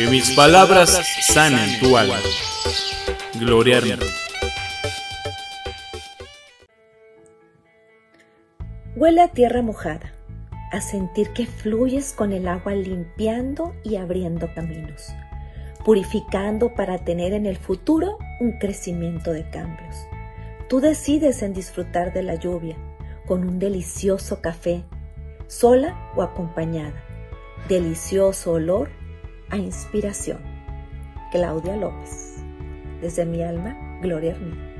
Que mis palabras sanen tu alma. Gloria Armenta. Huele a tierra mojada, a sentir que fluyes con el agua limpiando y abriendo caminos, purificando para tener en el futuro un crecimiento de cambios. Tú decides en disfrutar de la lluvia con un delicioso café, sola o acompañada. Delicioso olor a inspiración. Claudia López. Desde mi alma, Gloria Armenta.